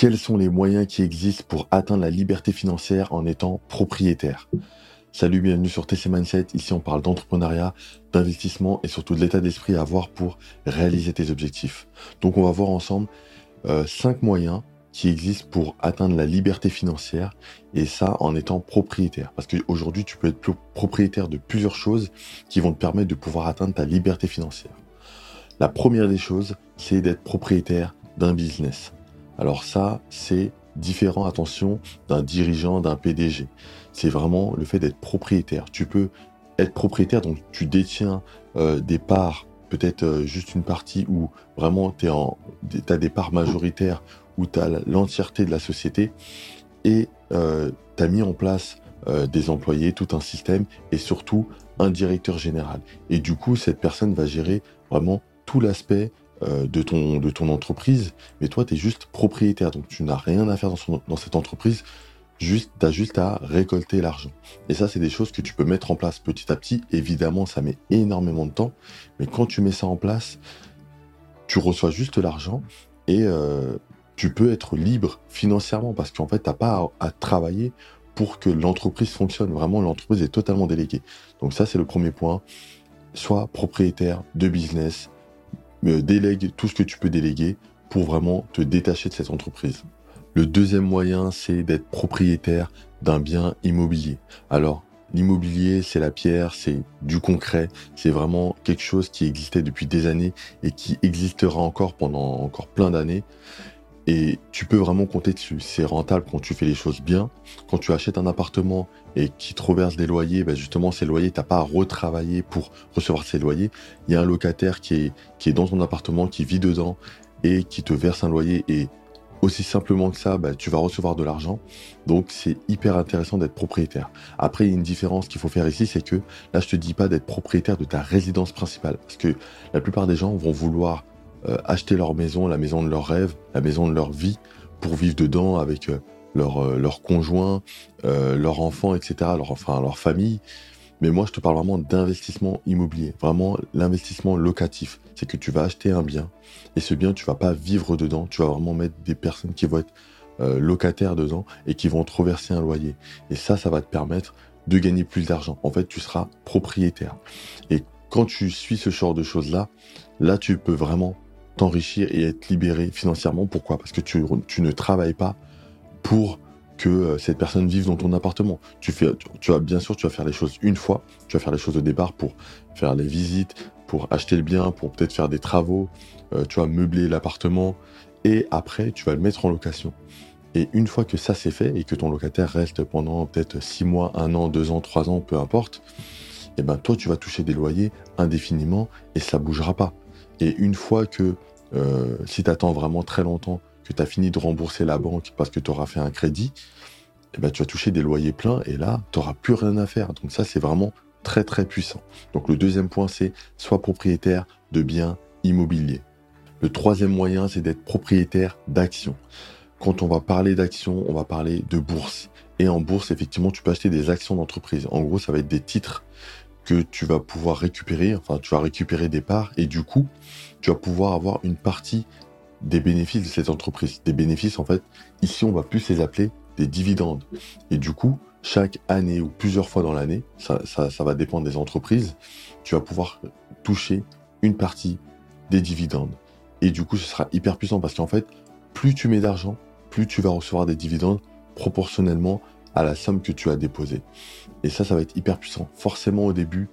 quels sont les moyens qui existent pour atteindre la liberté financière en étant propriétaire? Salut, bienvenue sur TC Mindset. Ici, on parle d'entrepreneuriat, d'investissement et surtout de l'état d'esprit à avoir pour réaliser tes objectifs. Donc, on va voir ensemble euh, cinq moyens qui existent pour atteindre la liberté financière et ça en étant propriétaire. Parce qu'aujourd'hui, tu peux être propriétaire de plusieurs choses qui vont te permettre de pouvoir atteindre ta liberté financière. La première des choses, c'est d'être propriétaire d'un business. Alors ça, c'est différent, attention, d'un dirigeant, d'un PDG. C'est vraiment le fait d'être propriétaire. Tu peux être propriétaire, donc tu détiens euh, des parts, peut-être euh, juste une partie où vraiment tu as des parts majoritaires, où tu as l'entièreté de la société, et euh, tu as mis en place des employés, tout un système, et surtout un directeur général. Et du coup, cette personne va gérer vraiment tout l'aspect de, ton, de ton entreprise, mais toi, tu es juste propriétaire, donc tu n'as rien à faire dans, cette entreprise, juste, tu as juste à récolter l'argent. Et ça, c'est des choses que tu peux mettre en place petit à petit. Évidemment, ça met énormément de temps, mais quand tu mets ça en place, tu reçois juste l'argent et euh, tu peux être libre financièrement parce qu'en fait, tu n'as pas à, travailler pour que l'entreprise fonctionne. Vraiment, l'entreprise est totalement déléguée. Donc ça, c'est le premier point. Sois propriétaire de business, délègue tout ce que tu peux déléguer pour vraiment te détacher de cette entreprise. Le deuxième moyen, c'est d'être propriétaire d'un bien immobilier. Alors, l'immobilier, c'est la pierre, c'est du concret, c'est vraiment quelque chose qui existait depuis des années et qui existera encore pendant encore plein d'années. Et tu peux vraiment compter dessus. C'est rentable quand tu fais les choses bien. Quand tu achètes un appartement et qui te reverse des loyers, ben justement, ces loyers, t'as pas à retravailler pour recevoir ces loyers. Il y a un locataire qui est, qui est dans ton appartement, qui vit dedans et qui te verse un loyer. Et aussi simplement que ça, ben, tu vas recevoir de l'argent. Donc, c'est hyper intéressant d'être propriétaire. Après, il y a une différence qu'il faut faire ici, c'est que là, je te dis pas d'être propriétaire de ta résidence principale. Parce que la plupart des gens vont vouloir euh, acheter leur maison, la maison de leur rêve, la maison de leur vie, pour vivre dedans avec euh, leur, euh, leur conjoint, leur enfant, etc., leur, enfin leur famille. Mais moi, je te parle vraiment d'investissement immobilier, vraiment l'investissement locatif. C'est que tu vas acheter un bien et ce bien, tu vas pas vivre dedans. Tu vas vraiment mettre des personnes qui vont être locataires dedans et qui vont te reverser un loyer. Et ça, ça va te permettre de gagner plus d'argent. En fait, tu seras propriétaire. Et quand tu suis ce genre de choses-là, là, tu peux vraiment t'enrichir et être libéré financièrement. Pourquoi? Parce que tu, ne travailles pas pour que euh, cette personne vive dans ton appartement. Tu fais, bien sûr, tu vas faire les choses une fois. Tu vas faire les choses au départ pour faire les visites, pour acheter le bien, pour peut-être faire des travaux. Euh, tu vas meubler l'appartement et après, tu vas le mettre en location. Et une fois que ça c'est fait et que ton locataire reste pendant peut-être six mois, un an, deux ans, trois ans, peu importe, et eh ben toi tu vas toucher des loyers indéfiniment et ça bougera pas. Et une fois que, euh, si tu attends vraiment très longtemps, que tu as fini de rembourser la banque parce que tu auras fait un crédit, eh ben, tu vas toucher des loyers pleins et là, tu n'auras plus rien à faire. Donc ça, c'est vraiment très très puissant. Donc le deuxième point, c'est soit propriétaire de biens immobiliers. Le troisième moyen, c'est d'être propriétaire d'actions. Quand on va parler d'actions, on va parler de bourse. Et en bourse, effectivement, tu peux acheter des actions d'entreprise. En gros, ça va être des titres que tu vas pouvoir récupérer, enfin tu vas récupérer des parts et du coup tu vas pouvoir avoir une partie des bénéfices de cette entreprise. Des bénéfices en fait, ici on va plus les appeler des dividendes. Et du coup, chaque année ou plusieurs fois dans l'année, ça, ça, va dépendre des entreprises, tu vas pouvoir toucher une partie des dividendes. Et du coup, ce sera hyper puissant parce qu'en fait, plus tu mets d'argent, plus tu vas recevoir des dividendes proportionnellement à la somme que tu as déposée. Et ça, ça va être hyper puissant. Forcément, au début,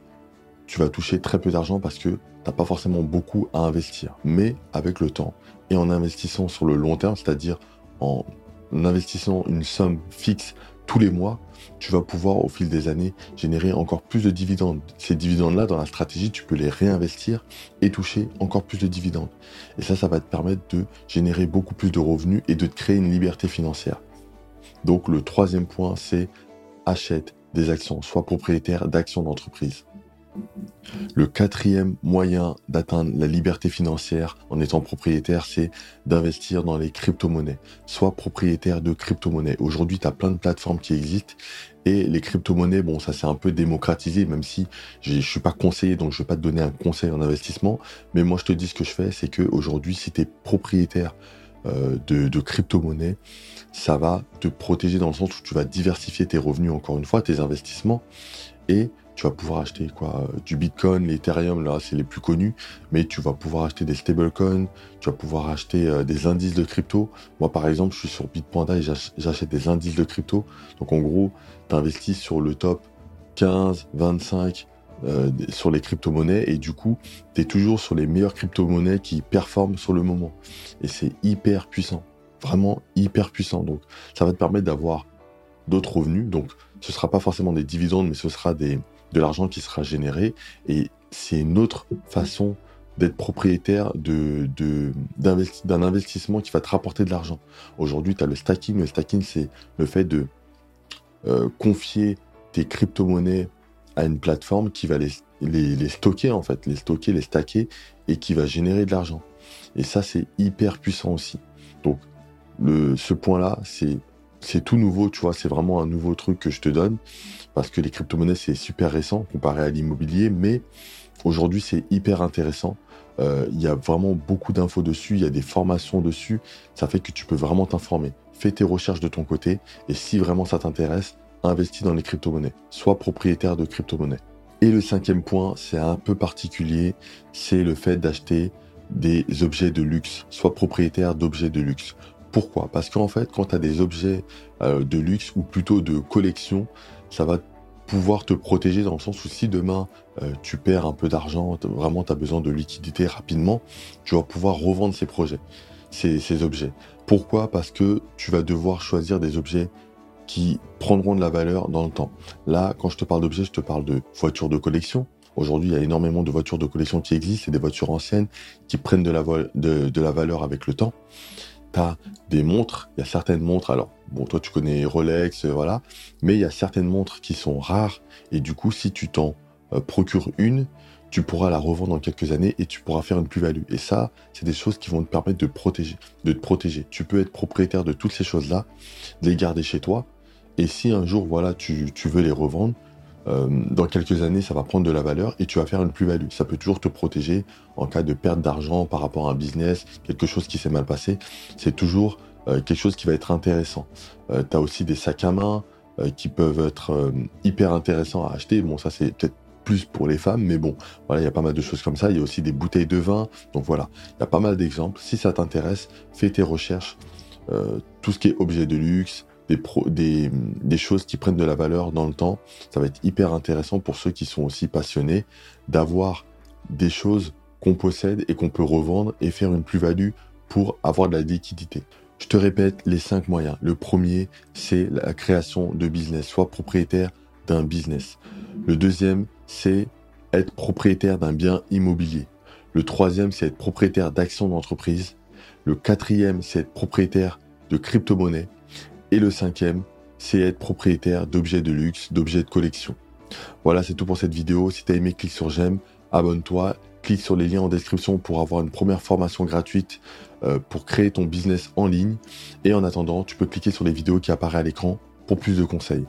tu vas toucher très peu d'argent parce que tu n'as pas forcément beaucoup à investir. Mais avec le temps et en investissant sur le long terme, c'est-à-dire en investissant une somme fixe tous les mois, tu vas pouvoir au fil des années générer encore plus de dividendes. Ces dividendes-là, dans la stratégie, tu peux les réinvestir et toucher encore plus de dividendes. Et ça, ça va te permettre de générer beaucoup plus de revenus et de te créer une liberté financière. Donc le troisième point, c'est achète des actions, sois propriétaire d'actions d'entreprise. Le quatrième moyen d'atteindre la liberté financière en étant propriétaire, c'est d'investir dans les crypto-monnaies. Sois propriétaire de crypto-monnaies. Aujourd'hui, tu as plein de plateformes qui existent et les crypto-monnaies, bon, ça s'est un peu démocratisé, même si je ne suis pas conseiller, donc je ne vais pas te donner un conseil en investissement. Mais moi, je te dis ce que je fais, c'est qu'aujourd'hui, si tu es propriétaire euh, de, crypto-monnaie, ça va te protéger dans le sens où tu vas diversifier tes revenus, encore une fois, tes investissements, et tu vas pouvoir acheter quoi Du Bitcoin, l'Ethereum, là, c'est les plus connus, mais tu vas pouvoir acheter des stablecoins, tu vas pouvoir acheter euh, des indices de crypto. Moi, par exemple, je suis sur Bitpanda et j'achète des indices de crypto. Donc, en gros, tu investis sur le top 15, 25, euh, sur les crypto-monnaies et du coup, tu es toujours sur les meilleures crypto-monnaies qui performent sur le moment. Et c'est hyper puissant, vraiment hyper puissant. Donc, ça va te permettre d'avoir d'autres revenus. Donc, ce sera pas forcément des dividendes, mais ce sera des, de l'argent qui sera généré. Et c'est une autre façon d'être propriétaire de, d'un investissement qui va te rapporter de l'argent. Aujourd'hui, tu as le stacking. Le stacking, c'est le fait de euh, confier tes crypto-monnaies à une plateforme qui va les, stocker en fait, les stocker, les stacker et qui va générer de l'argent. Et ça, c'est hyper puissant aussi. Donc, le, ce point-là, c'est c'est tout nouveau, tu vois, c'est vraiment un nouveau truc que je te donne parce que les crypto-monnaies c'est super récent comparé à l'immobilier, mais aujourd'hui c'est hyper intéressant. Euh, il y a vraiment beaucoup d'infos dessus, il y a des formations dessus, ça fait que tu peux vraiment t'informer. Fais tes recherches de ton côté et si vraiment ça t'intéresse, investis dans les crypto-monnaies. Sois propriétaire de crypto-monnaies. Et le cinquième point, c'est un peu particulier, c'est le fait d'acheter des objets de luxe. Sois propriétaire d'objets de luxe. Pourquoi? Parce qu'en fait, quand tu as des objets euh, de luxe ou plutôt de collection, ça va pouvoir te protéger dans le sens où si demain euh, tu perds un peu d'argent, vraiment tu as besoin de liquidité rapidement, tu vas pouvoir revendre ces projets, ces objets. Pourquoi? Parce que tu vas devoir choisir des objets qui prendront de la valeur dans le temps. Là, quand je te parle d'objets, je te parle de voitures de collection. Aujourd'hui, il y a énormément de voitures de collection qui existent, c'est des voitures anciennes qui prennent de la, de, valeur avec le temps. Tu as des montres, il y a certaines montres, alors bon, toi tu connais Rolex, euh, voilà, mais il y a certaines montres qui sont rares, et du coup, si tu t'en euh, procures une, tu pourras la revendre dans quelques années et tu pourras faire une plus-value. Et ça, c'est des choses qui vont te permettre de protéger, de te protéger. Tu peux être propriétaire de toutes ces choses-là, les garder chez toi, et si un jour, voilà, tu, veux les revendre, euh, dans quelques années, ça va prendre de la valeur et tu vas faire une plus-value. Ça peut toujours te protéger en cas de perte d'argent par rapport à un business, quelque chose qui s'est mal passé. C'est toujours euh, quelque chose qui va être intéressant. Euh, tu as aussi des sacs à main qui peuvent être hyper intéressants à acheter. Bon, ça c'est peut-être plus pour les femmes, mais bon, voilà, il y a pas mal de choses comme ça. Il y a aussi des bouteilles de vin. Donc voilà, il y a pas mal d'exemples. Si ça t'intéresse, fais tes recherches. tout ce qui est objet de luxe, des, choses qui prennent de la valeur dans le temps. Ça va être hyper intéressant pour ceux qui sont aussi passionnés d'avoir des choses qu'on possède et qu'on peut revendre et faire une plus-value pour avoir de la liquidité. Je te répète les cinq moyens. Le premier, c'est la création de business, soit propriétaire d'un business. Le deuxième, c'est être propriétaire d'un bien immobilier. Le troisième, c'est être propriétaire d'actions d'entreprise. Le quatrième, c'est être propriétaire de crypto-monnaies. Et le cinquième, c'est être propriétaire d'objets de luxe, d'objets de collection. Voilà, c'est tout pour cette vidéo. Si tu as aimé, clique sur j'aime, abonne-toi, clique sur les liens en description pour avoir une première formation gratuite euh, pour créer ton business en ligne. Et en attendant, tu peux cliquer sur les vidéos qui apparaissent à l'écran pour plus de conseils.